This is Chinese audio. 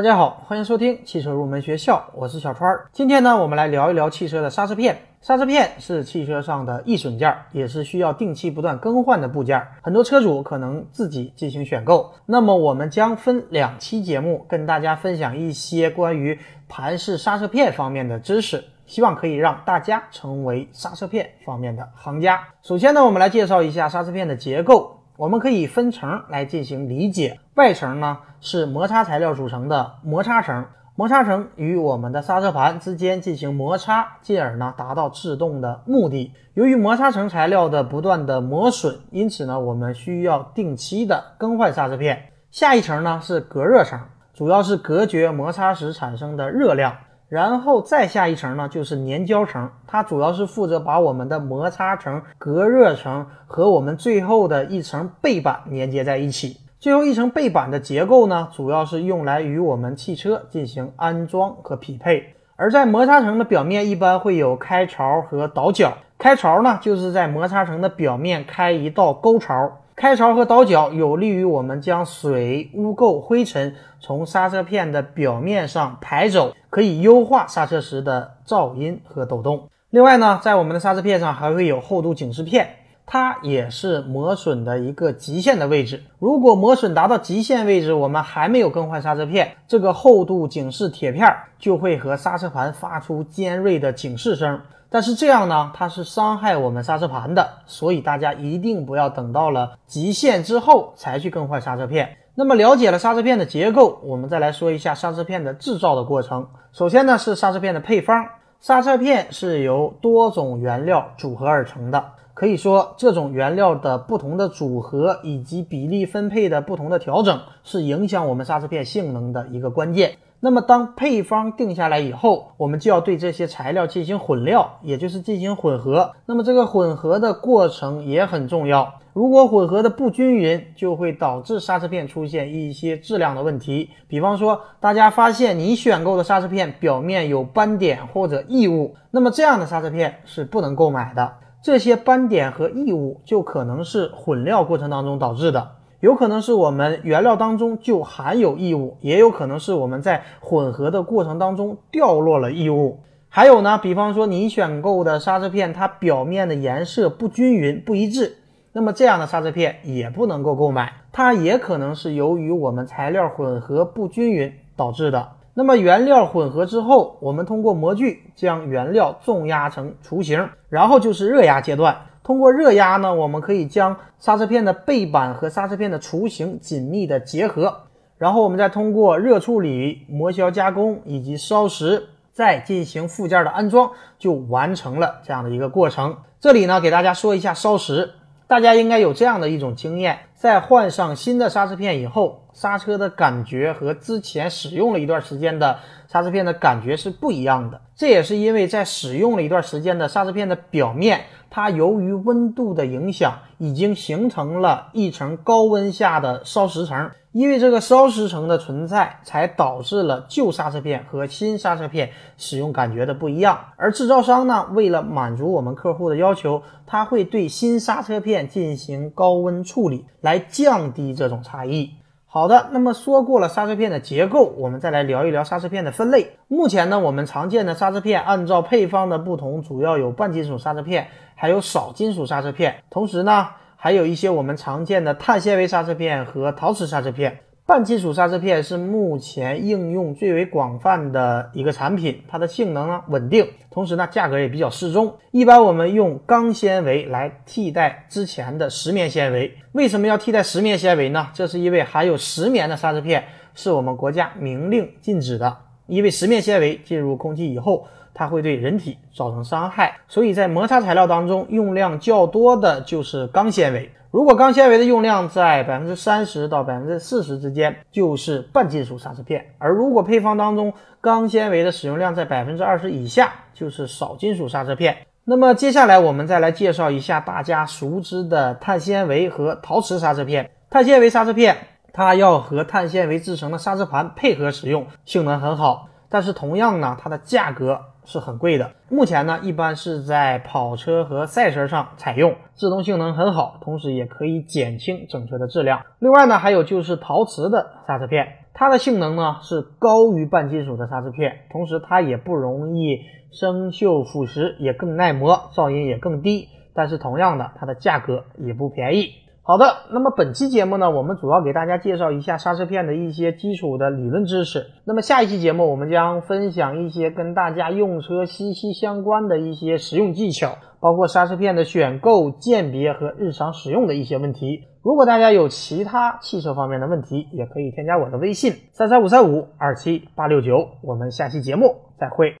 大家好，欢迎收听汽车入门学校，我是小川。今天呢，我们来聊一聊汽车的刹车片。刹车片是汽车上的易损件，也是需要定期不断更换的部件。很多车主可能自己进行选购。那么，我们将分两期节目跟大家分享一些关于盘式刹车片方面的知识，希望可以让大家成为刹车片方面的行家。首先呢，我们来介绍一下刹车片的结构。我们可以分层来进行理解。外层呢是摩擦材料组成的摩擦层，摩擦层与我们的刹车盘之间进行摩擦，进而呢达到制动的目的。由于摩擦层材料的不断的磨损，因此呢我们需要定期的更换刹车片。下一层呢是隔热层，主要是隔绝摩擦时产生的热量。然后再下一层呢，就是粘胶层，它主要是负责把我们的摩擦层、隔热层和我们最后的一层背板连接在一起。最后一层背板的结构呢，主要是用来与我们汽车进行安装和匹配。而在摩擦层的表面，一般会有开槽和倒角。开槽呢，就是在摩擦层的表面开一道沟槽。开槽和倒角有利于我们将水、污垢、灰尘从刹车片的表面上排走，可以优化刹车时的噪音和抖动。另外呢，在我们的刹车片上还会有厚度警示片，它也是磨损的一个极限的位置。如果磨损达到极限位置，我们还没有更换刹车片，这个厚度警示铁片就会和刹车盘发出尖锐的警示声。但是这样呢，它是伤害我们刹车盘的，所以大家一定不要等到了极限之后才去更换刹车片。那么了解了刹车片的结构，我们再来说一下刹车片的制造的过程。首先呢是刹车片的配方，刹车片是由多种原料组合而成的，可以说这种原料的不同的组合以及比例分配的不同的调整，是影响我们刹车片性能的一个关键。那么，当配方定下来以后，我们就要对这些材料进行混料，也就是进行混合。那么，这个混合的过程也很重要。如果混合的不均匀，就会导致刹车片出现一些质量的问题。比方说，大家发现你选购的刹车片表面有斑点或者异物，那么这样的刹车片是不能购买的。这些斑点和异物就可能是混料过程当中导致的。有可能是我们原料当中就含有异物，也有可能是我们在混合的过程当中掉落了异物。还有呢，比方说你选购的刹车片，它表面的颜色不均匀、不一致，那么这样的刹车片也不能够购买。它也可能是由于我们材料混合不均匀导致的。那么原料混合之后，我们通过模具将原料重压成雏形，然后就是热压阶段。通过热压呢，我们可以将刹车片的背板和刹车片的雏形紧密的结合，然后我们再通过热处理、磨削加工以及烧蚀，再进行附件的安装，就完成了这样的一个过程。这里呢，给大家说一下烧蚀，大家应该有这样的一种经验，在换上新的刹车片以后，刹车的感觉和之前使用了一段时间的刹车片的感觉是不一样的。这也是因为在使用了一段时间的刹车片的表面。它由于温度的影响，已经形成了一层高温下的烧蚀层。因为这个烧蚀层的存在，才导致了旧刹车片和新刹车片使用感觉的不一样。而制造商呢，为了满足我们客户的要求，他会对新刹车片进行高温处理，来来降低这种差异。好的，那么说过了刹车片的结构，我们再来聊一聊刹车片的分类。目前呢，我们常见的刹车片按照配方的不同，主要有半金属刹车片，还有少金属刹车片，同时呢，还有一些我们常见的碳纤维刹车片和陶瓷刹车片。半金属刹车片是目前应用最为广泛的一个产品，它的性能呢稳定，同时呢价格也比较适中。一般我们用钢纤维来替代之前的石棉纤维。为什么要替代石棉纤维呢？这是因为含有石棉的刹车片是我们国家明令禁止的。因为石棉纤维进入空气以后，它会对人体造成伤害，所以在摩擦材料当中用量较多的就是钢纤维。如果钢纤维的用量在百分之三十到百分之四十之间，就是半金属刹车片；而如果配方当中钢纤维的使用量在百分之二十以下，就是少金属刹车片。那么接下来我们再来介绍一下大家熟知的碳纤维和陶瓷刹车片。碳纤维刹车片，它要和碳纤维制成的刹车盘配合使用，性能很好，但是同样呢，它的价格。是很贵的。目前呢，一般是在跑车和赛车上采用，制动性能很好，同时也可以减轻整车的质量。另外呢，还有就是陶瓷的刹车片，它的性能呢是高于半金属的刹车片，同时它也不容易生锈腐蚀，也更耐磨，噪音也更低。但是同样的，它的价格也不便宜。好的，那么本期节目呢，我们主要给大家介绍一下刹车片的一些基础的理论知识。那么下一期节目，我们将分享一些跟大家用车息息相关的一些实用技巧，包括刹车片的选购、鉴别和日常使用的一些问题。如果大家有其他汽车方面的问题，也可以添加我的微信三三五三五二七八六九。我们下期节目再会。